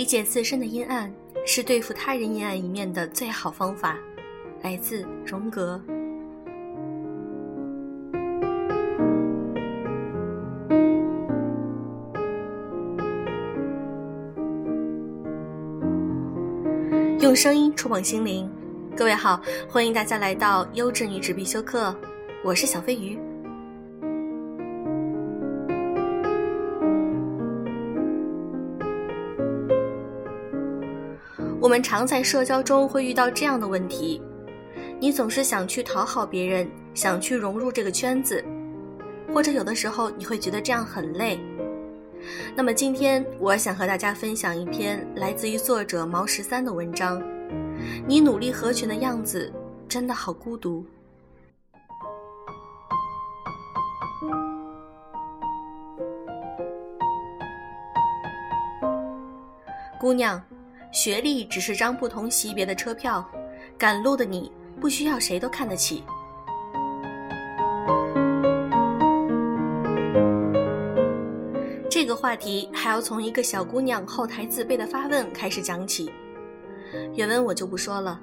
理解自身的阴暗，是对付他人阴暗一面的最好方法。来自荣格。用声音触碰心灵，各位好，欢迎大家来到优质女纸必修课，我是小飞鱼。我们常在社交中会遇到这样的问题：你总是想去讨好别人，想去融入这个圈子，或者有的时候你会觉得这样很累。那么今天我想和大家分享一篇来自于作者毛十三的文章：你努力合群的样子真的好孤独。姑娘。学历只是张不同级别的车票，赶路的你不需要谁都看得起。这个话题还要从一个小姑娘后台自卑的发问开始讲起。原文我就不说了，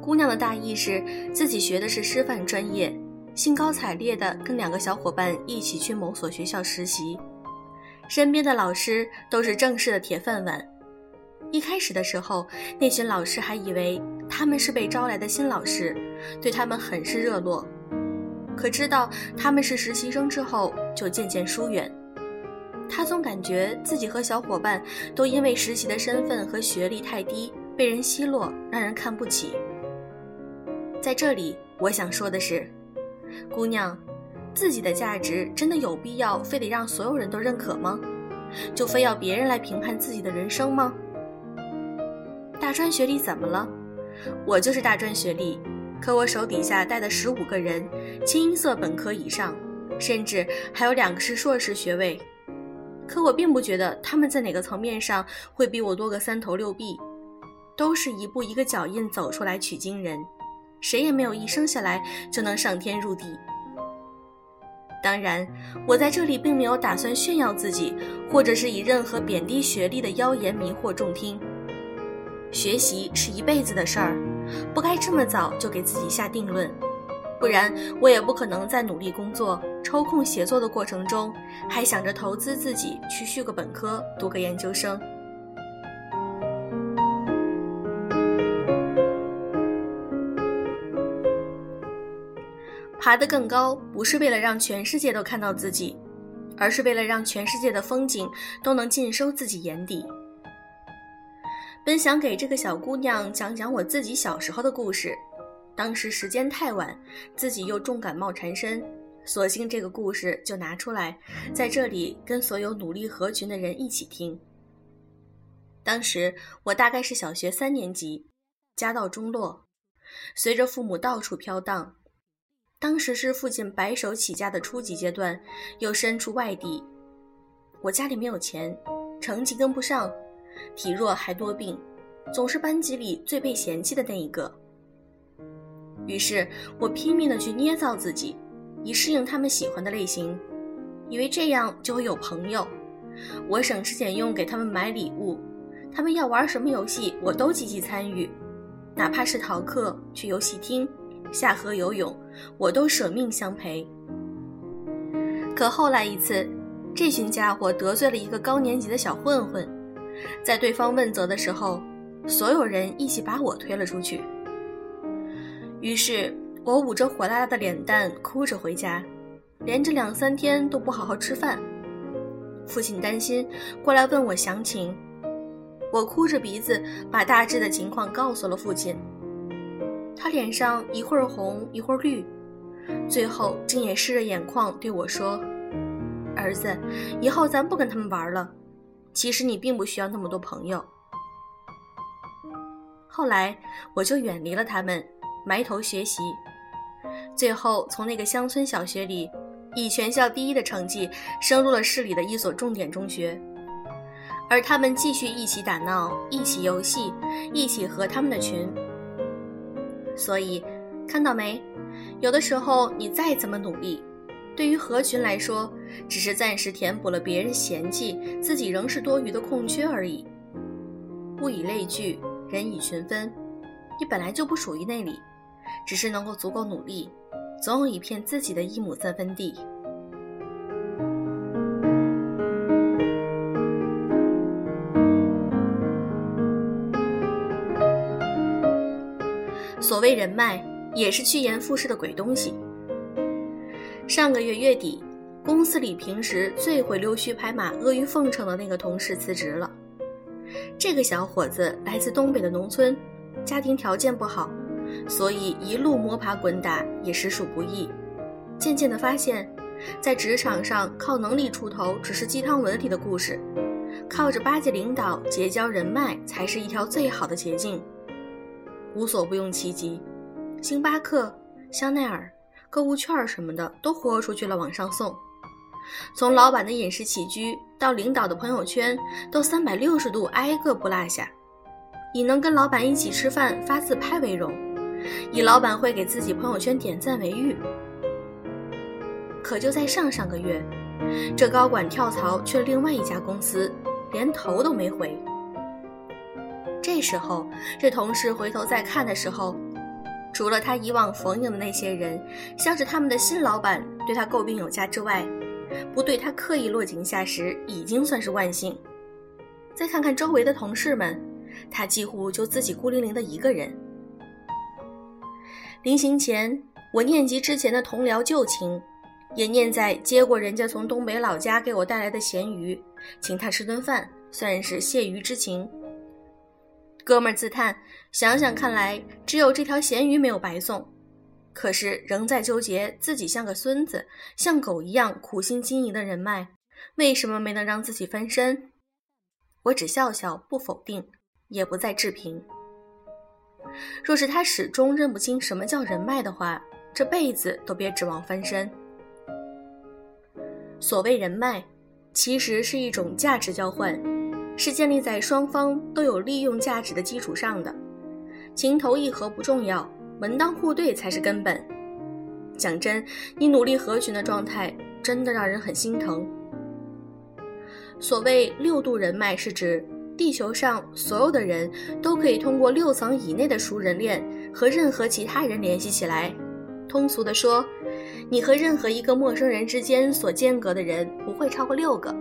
姑娘的大意是自己学的是师范专业，兴高采烈的跟两个小伙伴一起去某所学校实习，身边的老师都是正式的铁饭碗。一开始的时候，那群老师还以为他们是被招来的新老师，对他们很是热络。可知道他们是实习生之后，就渐渐疏远。他总感觉自己和小伙伴都因为实习的身份和学历太低，被人奚落，让人看不起。在这里，我想说的是，姑娘，自己的价值真的有必要非得让所有人都认可吗？就非要别人来评判自己的人生吗？专学历怎么了？我就是大专学历，可我手底下带的十五个人，清一色本科以上，甚至还有两个是硕士学位。可我并不觉得他们在哪个层面上会比我多个三头六臂，都是一步一个脚印走出来取经人，谁也没有一生下来就能上天入地。当然，我在这里并没有打算炫耀自己，或者是以任何贬低学历的妖言迷惑众听。学习是一辈子的事儿，不该这么早就给自己下定论，不然我也不可能在努力工作、抽空写作的过程中，还想着投资自己去续个本科、读个研究生。爬得更高，不是为了让全世界都看到自己，而是为了让全世界的风景都能尽收自己眼底。本想给这个小姑娘讲讲我自己小时候的故事，当时时间太晚，自己又重感冒缠身，索性这个故事就拿出来，在这里跟所有努力合群的人一起听。当时我大概是小学三年级，家道中落，随着父母到处飘荡，当时是父亲白手起家的初级阶段，又身处外地，我家里没有钱，成绩跟不上。体弱还多病，总是班级里最被嫌弃的那一个。于是我拼命的去捏造自己，以适应他们喜欢的类型，以为这样就会有朋友。我省吃俭用给他们买礼物，他们要玩什么游戏我都积极参与，哪怕是逃课、去游戏厅、下河游泳，我都舍命相陪。可后来一次，这群家伙得罪了一个高年级的小混混。在对方问责的时候，所有人一起把我推了出去。于是我捂着火辣辣的脸蛋，哭着回家，连着两三天都不好好吃饭。父亲担心，过来问我详情。我哭着鼻子把大致的情况告诉了父亲。他脸上一会儿红一会儿绿，最后竟也湿着眼眶对我说：“儿子，以后咱不跟他们玩了。”其实你并不需要那么多朋友。后来我就远离了他们，埋头学习，最后从那个乡村小学里，以全校第一的成绩升入了市里的一所重点中学。而他们继续一起打闹，一起游戏，一起合他们的群。所以，看到没？有的时候你再怎么努力。对于合群来说，只是暂时填补了别人嫌弃自己仍是多余的空缺而已。物以类聚，人以群分。你本来就不属于那里，只是能够足够努力，总有一片自己的一亩三分地。所谓人脉，也是趋炎附势的鬼东西。上个月月底，公司里平时最会溜须拍马、阿谀奉承的那个同事辞职了。这个小伙子来自东北的农村，家庭条件不好，所以一路摸爬滚打也实属不易。渐渐地发现，在职场上靠能力出头只是鸡汤文里的故事，靠着巴结领导、结交人脉才是一条最好的捷径。无所不用其极，星巴克、香奈儿。购物券什么的都豁出去了，往上送。从老板的饮食起居到领导的朋友圈，都三百六十度挨个不落下。以能跟老板一起吃饭发自拍为荣，以老板会给自己朋友圈点赞为誉。可就在上上个月，这高管跳槽去了另外一家公司，连头都没回。这时候，这同事回头再看的时候。除了他以往逢迎的那些人，像是他们的新老板对他诟病有加之外，不对他刻意落井下石已经算是万幸。再看看周围的同事们，他几乎就自己孤零零的一个人。临行前，我念及之前的同僚旧情，也念在接过人家从东北老家给我带来的咸鱼，请他吃顿饭，算是谢鱼之情。哥们自叹：“想想看来，只有这条咸鱼没有白送。”可是仍在纠结自己像个孙子，像狗一样苦心经营的人脉，为什么没能让自己翻身？我只笑笑，不否定，也不再置评。若是他始终认不清什么叫人脉的话，这辈子都别指望翻身。所谓人脉，其实是一种价值交换。是建立在双方都有利用价值的基础上的，情投意合不重要，门当户对才是根本。讲真，你努力合群的状态真的让人很心疼。所谓六度人脉，是指地球上所有的人都可以通过六层以内的熟人链和任何其他人联系起来。通俗的说，你和任何一个陌生人之间所间隔的人不会超过六个。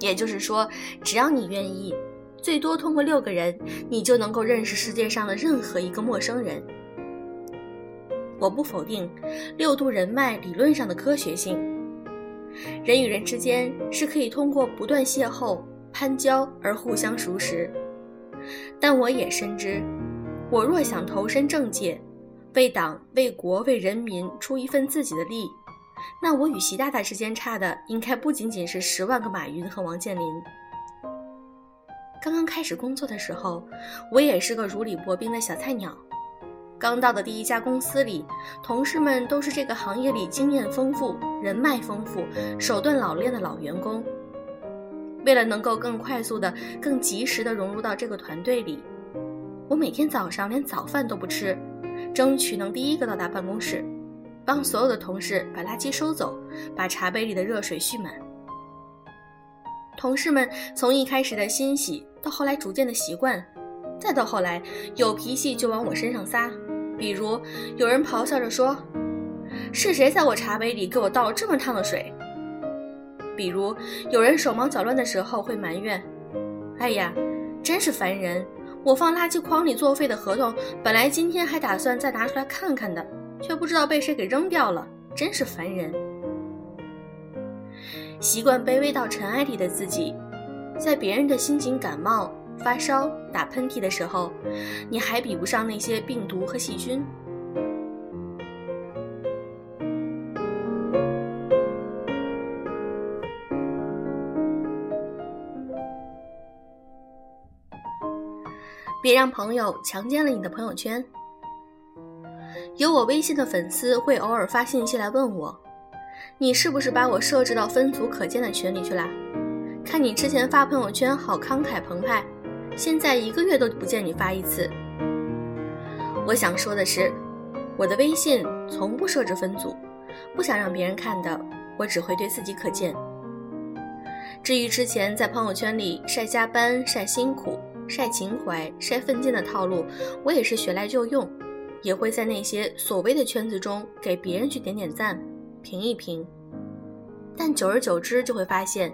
也就是说，只要你愿意，最多通过六个人，你就能够认识世界上的任何一个陌生人。我不否定六度人脉理论上的科学性，人与人之间是可以通过不断邂逅、攀交而互相熟识。但我也深知，我若想投身政界，为党、为国、为人民出一份自己的力。那我与习大大之间差的，应该不仅仅是十万个马云和王健林。刚刚开始工作的时候，我也是个如履薄冰的小菜鸟。刚到的第一家公司里，同事们都是这个行业里经验丰富、人脉丰富、手段老练的老员工。为了能够更快速的、更及时的融入到这个团队里，我每天早上连早饭都不吃，争取能第一个到达办公室。帮所有的同事把垃圾收走，把茶杯里的热水蓄满。同事们从一开始的欣喜，到后来逐渐的习惯，再到后来有脾气就往我身上撒。比如有人咆哮着说：“是谁在我茶杯里给我倒了这么烫的水？”比如有人手忙脚乱的时候会埋怨：“哎呀，真是烦人！我放垃圾筐里作废的合同，本来今天还打算再拿出来看看的。”却不知道被谁给扔掉了，真是烦人。习惯卑微到尘埃里的自己，在别人的心情感冒、发烧、打喷嚏的时候，你还比不上那些病毒和细菌。别让朋友强奸了你的朋友圈。有我微信的粉丝会偶尔发信息来问我，你是不是把我设置到分组可见的群里去了？看你之前发朋友圈好慷慨澎湃，现在一个月都不见你发一次。我想说的是，我的微信从不设置分组，不想让别人看的，我只会对自己可见。至于之前在朋友圈里晒加班、晒辛苦、晒情怀、晒奋进的套路，我也是学来就用，也会在那些所谓的圈子中给别人去点点赞、评一评。但久而久之，就会发现，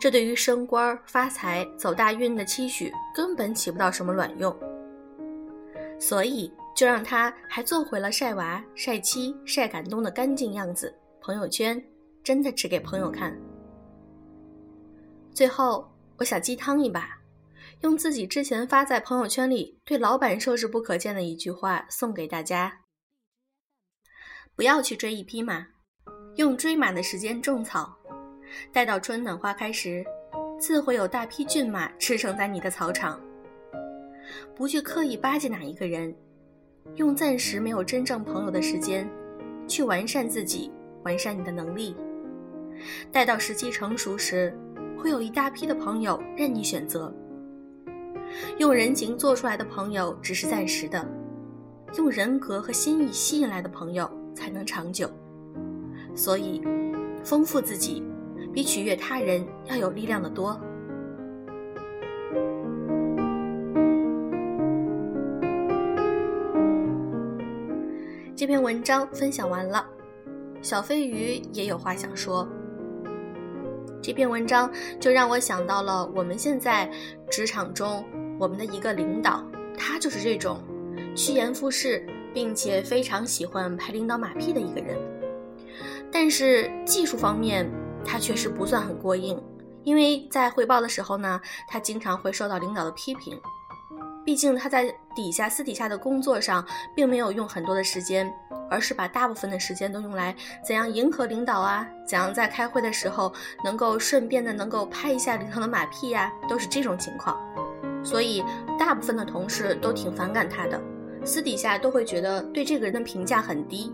这对于升官、发财、走大运的期许根本起不到什么卵用。所以，就让他还做回了晒娃、晒妻、晒感动的干净样子。朋友圈真的只给朋友看。最后，我想鸡汤一把。用自己之前发在朋友圈里对老板设置不可见的一句话送给大家：不要去追一匹马，用追马的时间种草，待到春暖花开时，自会有大批骏马驰骋在你的草场。不去刻意巴结哪一个人，用暂时没有真正朋友的时间，去完善自己，完善你的能力。待到时机成熟时，会有一大批的朋友任你选择。用人情做出来的朋友只是暂时的，用人格和心意吸引来的朋友才能长久。所以，丰富自己比取悦他人要有力量的多。这篇文章分享完了，小飞鱼也有话想说。这篇文章就让我想到了我们现在职场中。我们的一个领导，他就是这种趋炎附势，并且非常喜欢拍领导马屁的一个人。但是技术方面，他确实不算很过硬，因为在汇报的时候呢，他经常会受到领导的批评。毕竟他在底下私底下的工作上，并没有用很多的时间，而是把大部分的时间都用来怎样迎合领导啊，怎样在开会的时候能够顺便的能够拍一下领导的马屁呀，都是这种情况。所以，大部分的同事都挺反感他的，私底下都会觉得对这个人的评价很低。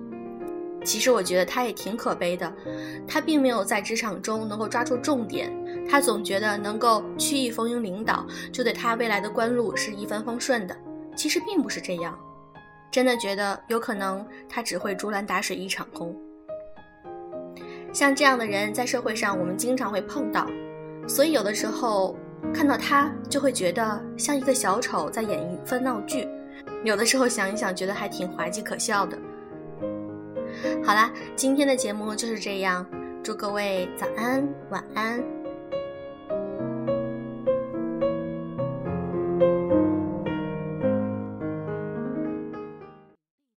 其实我觉得他也挺可悲的，他并没有在职场中能够抓住重点，他总觉得能够曲意逢迎领导，就对他未来的官路是一帆风顺的。其实并不是这样，真的觉得有可能他只会竹篮打水一场空。像这样的人在社会上我们经常会碰到，所以有的时候。看到他就会觉得像一个小丑在演一番闹剧，有的时候想一想，觉得还挺滑稽可笑的。好啦，今天的节目就是这样，祝各位早安、晚安。